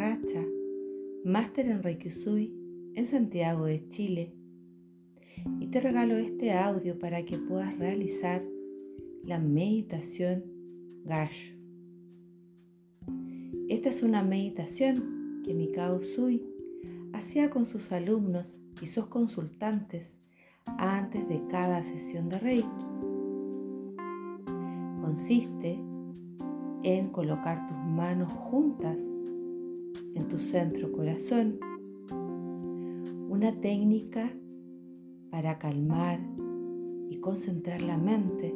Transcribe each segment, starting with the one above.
Racha, máster en Reiki en Santiago de Chile. Y te regalo este audio para que puedas realizar la meditación Gash. Esta es una meditación que Mikao Usui hacía con sus alumnos y sus consultantes antes de cada sesión de Reiki. Consiste en colocar tus manos juntas en tu centro corazón. Una técnica para calmar y concentrar la mente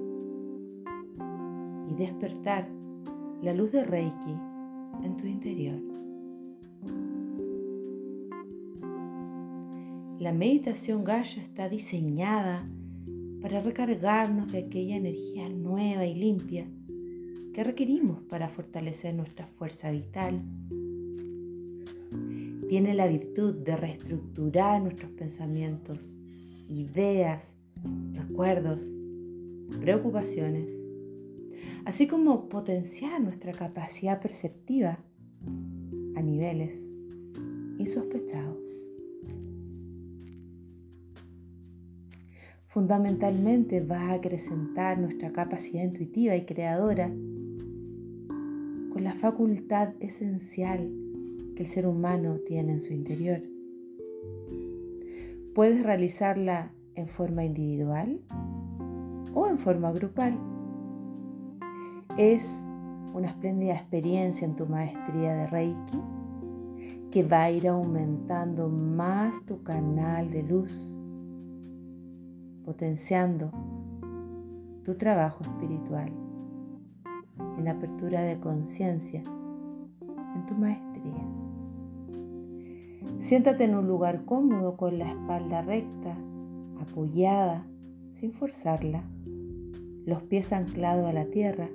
y despertar la luz de Reiki en tu interior. La meditación Gaia está diseñada para recargarnos de aquella energía nueva y limpia que requerimos para fortalecer nuestra fuerza vital. Tiene la virtud de reestructurar nuestros pensamientos, ideas, recuerdos, preocupaciones, así como potenciar nuestra capacidad perceptiva a niveles insospechados. Fundamentalmente va a acrecentar nuestra capacidad intuitiva y creadora con la facultad esencial que el ser humano tiene en su interior. Puedes realizarla en forma individual o en forma grupal. Es una espléndida experiencia en tu maestría de Reiki que va a ir aumentando más tu canal de luz, potenciando tu trabajo espiritual en apertura de conciencia en tu maestría. Siéntate en un lugar cómodo con la espalda recta, apoyada, sin forzarla, los pies anclados a la tierra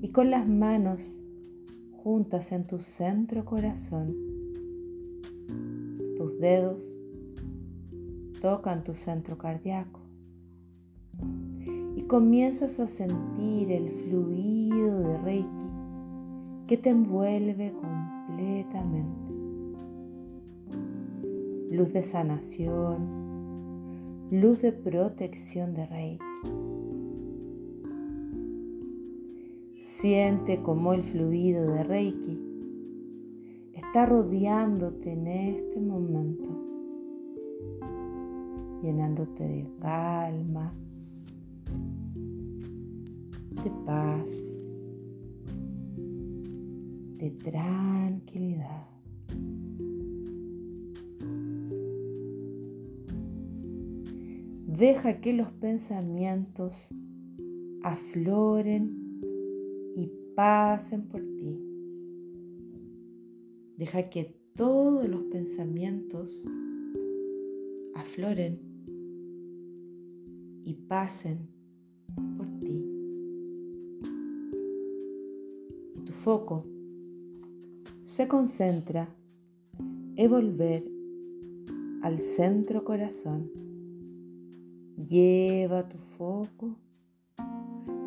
y con las manos juntas en tu centro corazón. Tus dedos tocan tu centro cardíaco comienzas a sentir el fluido de Reiki que te envuelve completamente. Luz de sanación, luz de protección de Reiki. Siente como el fluido de Reiki está rodeándote en este momento, llenándote de calma, de paz, de tranquilidad. Deja que los pensamientos afloren y pasen por ti. Deja que todos los pensamientos afloren y pasen por ti. foco se concentra en volver al centro corazón. Lleva tu foco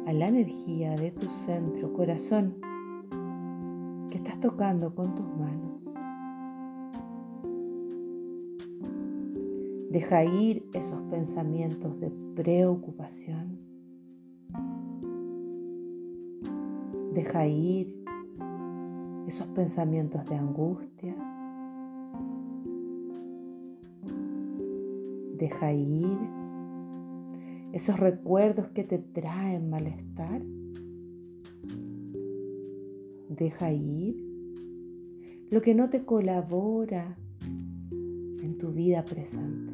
a la energía de tu centro corazón que estás tocando con tus manos. Deja ir esos pensamientos de preocupación. Deja ir esos pensamientos de angustia. Deja ir esos recuerdos que te traen malestar. Deja ir lo que no te colabora en tu vida presente.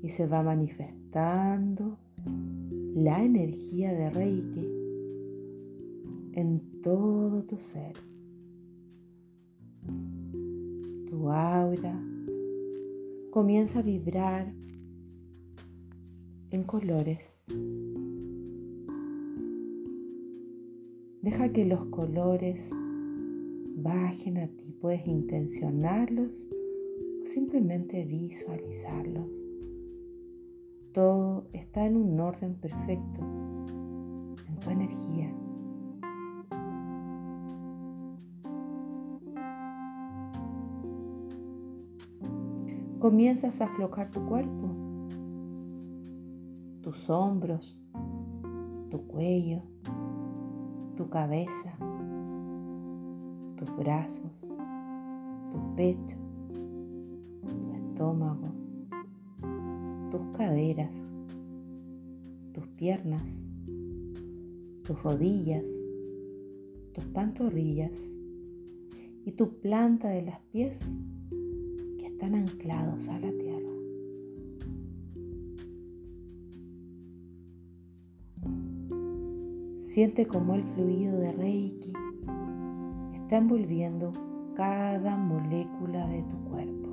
Y se va manifestando la energía de Reiki en todo tu ser. Tu aura comienza a vibrar en colores. Deja que los colores bajen a ti, puedes intencionarlos o simplemente visualizarlos. Todo está en un orden perfecto, en tu energía. Comienzas a aflojar tu cuerpo tus hombros, tu cuello, tu cabeza, tus brazos, tu pecho, tu estómago, tus caderas, tus piernas, tus rodillas, tus pantorrillas y tu planta de los pies que están anclados a la tierra. Siente como el fluido de Reiki está envolviendo cada molécula de tu cuerpo.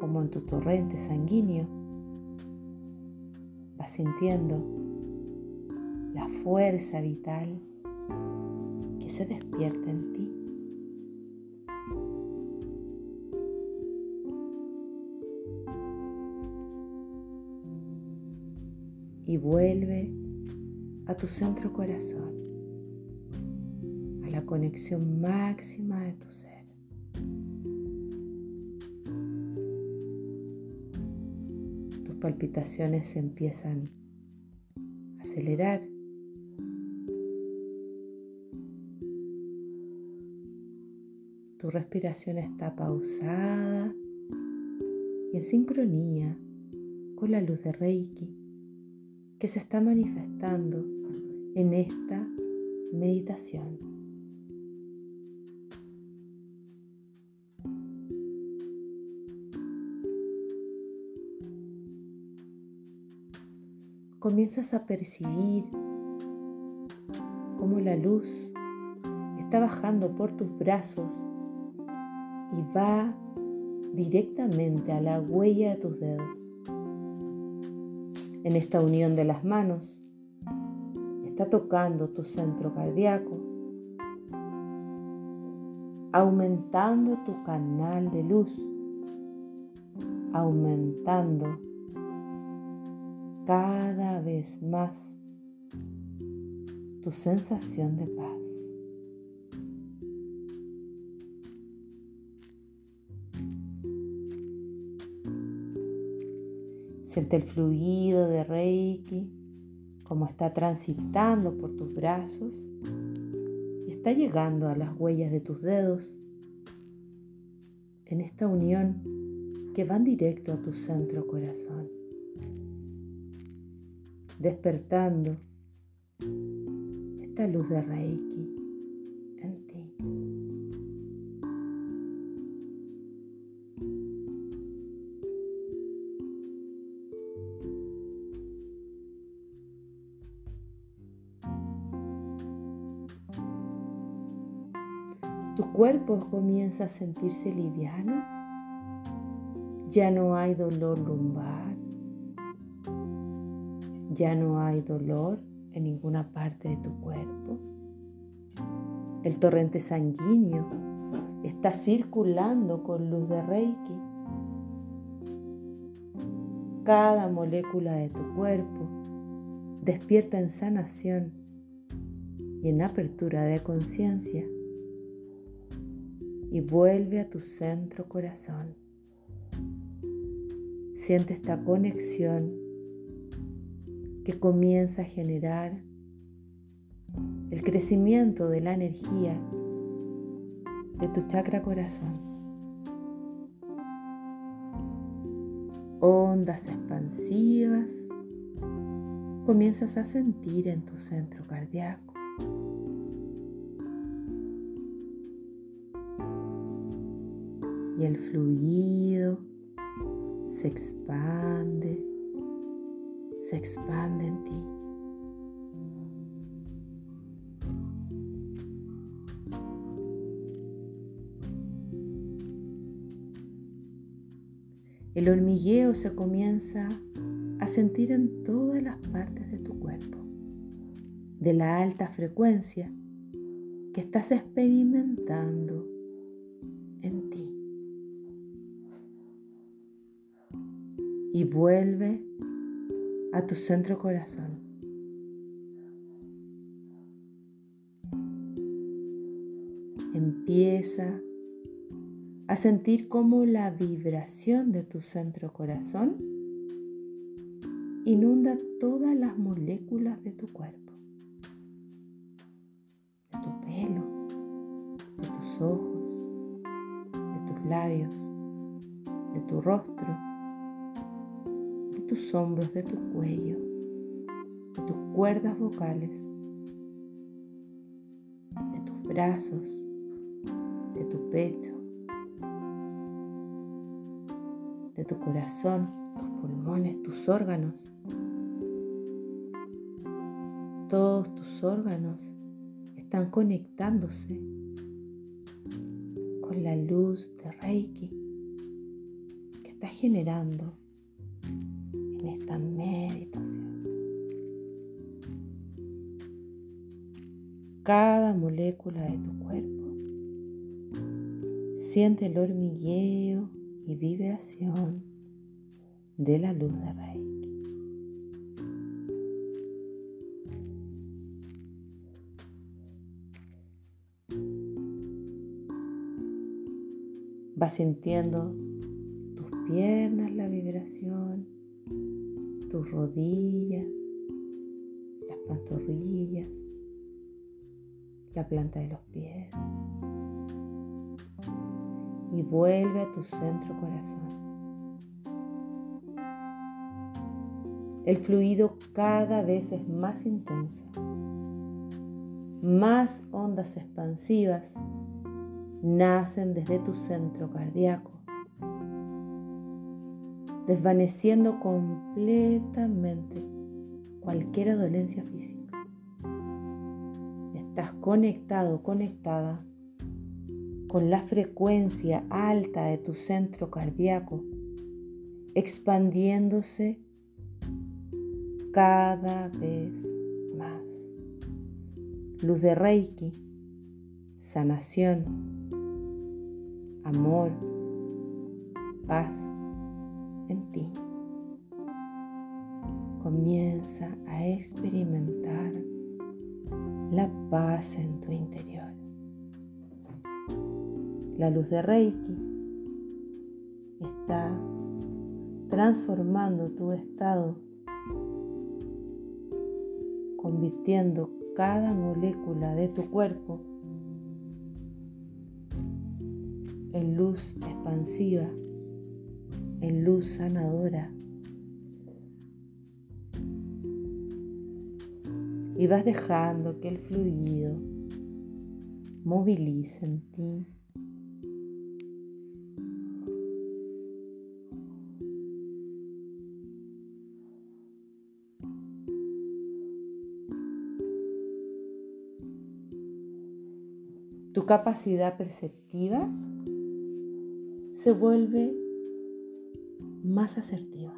Como en tu torrente sanguíneo, vas sintiendo la fuerza vital que se despierta en ti. Y vuelve a tu centro corazón, a la conexión máxima de tu ser. Tus palpitaciones se empiezan a acelerar. Tu respiración está pausada y en sincronía con la luz de Reiki que se está manifestando en esta meditación. Comienzas a percibir cómo la luz está bajando por tus brazos y va directamente a la huella de tus dedos. En esta unión de las manos, está tocando tu centro cardíaco, aumentando tu canal de luz, aumentando cada vez más tu sensación de paz. Siente el fluido de Reiki como está transitando por tus brazos y está llegando a las huellas de tus dedos en esta unión que van directo a tu centro corazón, despertando esta luz de Reiki cuerpo comienza a sentirse liviano. Ya no hay dolor lumbar. Ya no hay dolor en ninguna parte de tu cuerpo. El torrente sanguíneo está circulando con luz de Reiki. Cada molécula de tu cuerpo despierta en sanación y en apertura de conciencia y vuelve a tu centro corazón. Siente esta conexión que comienza a generar el crecimiento de la energía de tu chakra corazón. Ondas expansivas comienzas a sentir en tu centro cardíaco. Y el fluido se expande, se expande en ti. El hormigueo se comienza a sentir en todas las partes de tu cuerpo, de la alta frecuencia que estás experimentando y vuelve a tu centro corazón. Empieza a sentir cómo la vibración de tu centro corazón inunda todas las moléculas de tu cuerpo, de tu pelo, de tus ojos, de tus labios, de tu rostro, tus hombros, de tu cuello, de tus cuerdas vocales, de tus brazos, de tu pecho, de tu corazón, tus pulmones, tus órganos. Todos tus órganos están conectándose con la luz de Reiki que está generando esta meditación. Cada molécula de tu cuerpo siente el hormigueo y vibración de la luz de Reiki. Vas sintiendo tus piernas la vibración, tus rodillas, las pantorrillas, la planta de los pies y vuelve a tu centro corazón. El fluido cada vez es más intenso. Más ondas expansivas nacen desde tu centro cardíaco, desvaneciendo completamente cualquier dolencia física. Estás conectado, conectada con la frecuencia alta de tu centro cardíaco, expandiéndose cada vez más. Luz de Reiki, sanación, amor, paz en ti. Comienza a experimentar la paz en tu interior. La luz de Reiki está transformando tu estado, convirtiendo cada molécula de tu cuerpo en luz expansiva, en luz sanadora. Y vas dejando que el fluido movilice en ti Tu capacidad perceptiva se vuelve más asertiva.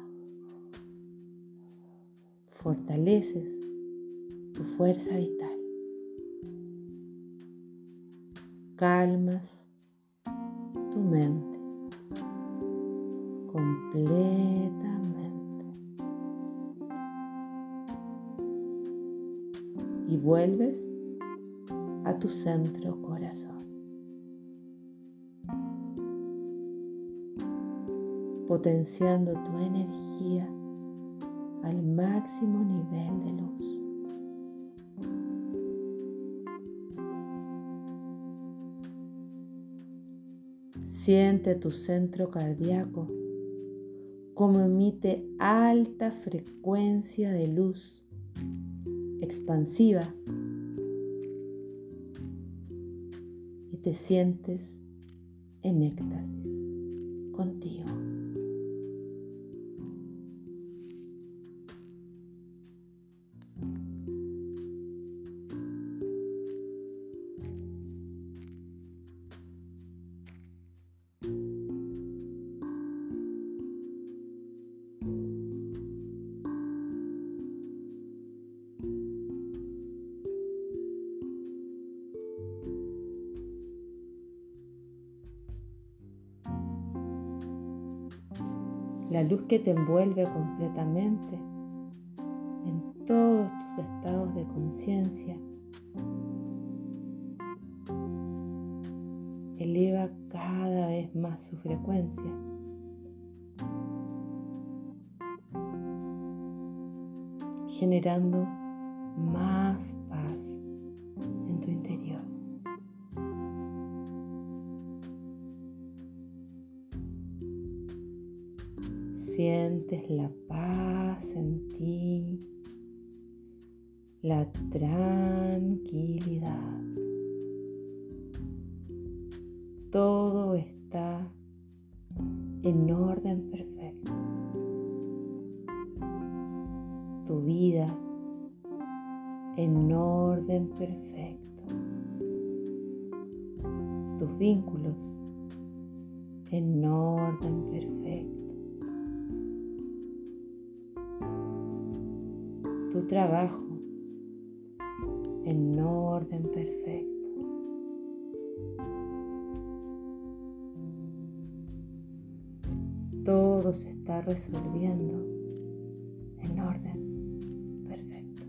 Fortaleces tu fuerza vital. Calmas tu mente completamente. Y vuelves a tu centro corazón. Potenciando tu energía al máximo nivel de luz. Siente tu centro cardíaco como emite alta frecuencia de luz expansiva te sientes en éxtasis contigo. La luz que te envuelve completamente en todos tus estados de conciencia. El eleva cada vez más su frecuencia. generando más paz en tu interior. Sientes la paz en ti, la tranquilidad. Todo está en orden perfecto. Tu vida en orden perfecto. Tus vínculos en orden perfecto. Tu trabajo en orden perfecto. Todo se está resolviendo en orden perfecto.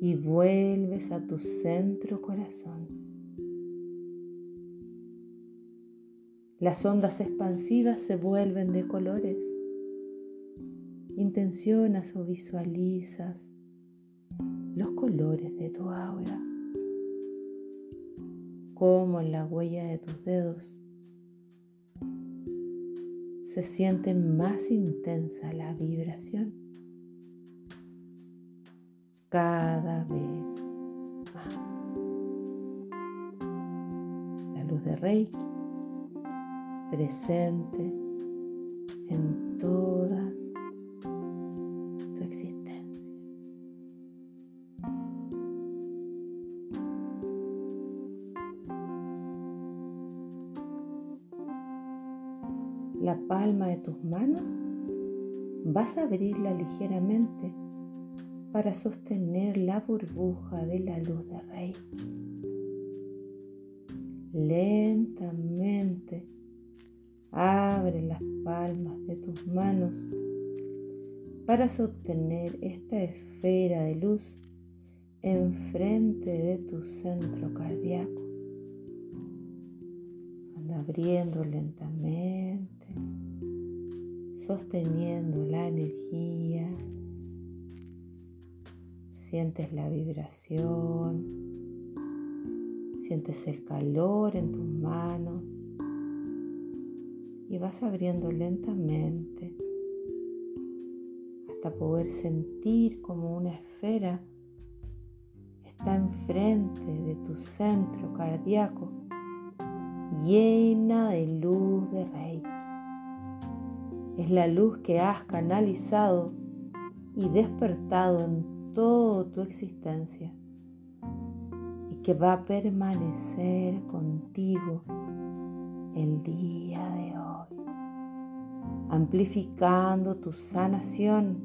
Y vuelves a tu centro corazón. Las ondas expansivas se vuelven de colores. Intencionas o visualizas los colores de tu aura, como en la huella de tus dedos se siente más intensa la vibración cada vez más. La luz de Reiki presente en toda tu existencia. La palma de tus manos vas a abrirla ligeramente para sostener la burbuja de la luz de rey. Lentamente Abre las palmas de tus manos para sostener esta esfera de luz enfrente de tu centro cardíaco. Anda abriendo lentamente, sosteniendo la energía. Sientes la vibración, sientes el calor en tus manos y vas abriendo lentamente hasta poder sentir como una esfera está enfrente de tu centro cardíaco llena de luz de Reiki. Es la luz que has canalizado y despertado en toda tu existencia y que va a permanecer contigo el día de amplificando tu sanación,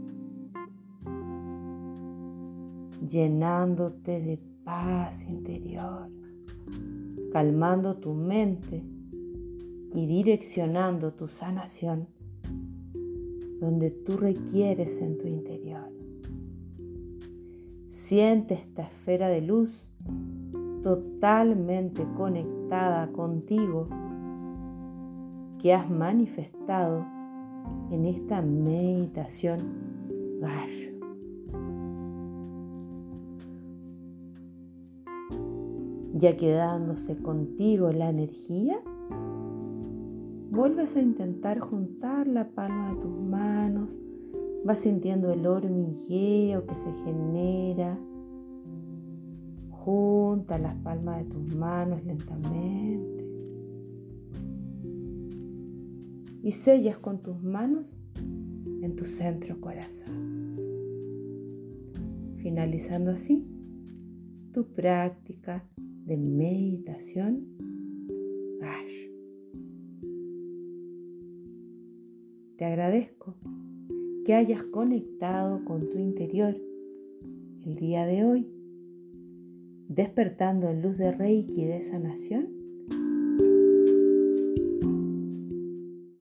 llenándote de paz interior, calmando tu mente y direccionando tu sanación donde tú requieres en tu interior. Siente esta esfera de luz totalmente conectada contigo que has manifestado en esta meditación gallo. Ya quedándose contigo la energía, vuelves a intentar juntar la palma de tus manos, vas sintiendo el hormigueo que se genera. Junta las palmas de tus manos lentamente. Y sellas con tus manos en tu centro corazón. Finalizando así tu práctica de meditación Ash. Te agradezco que hayas conectado con tu interior el día de hoy, despertando en luz de Reiki de sanación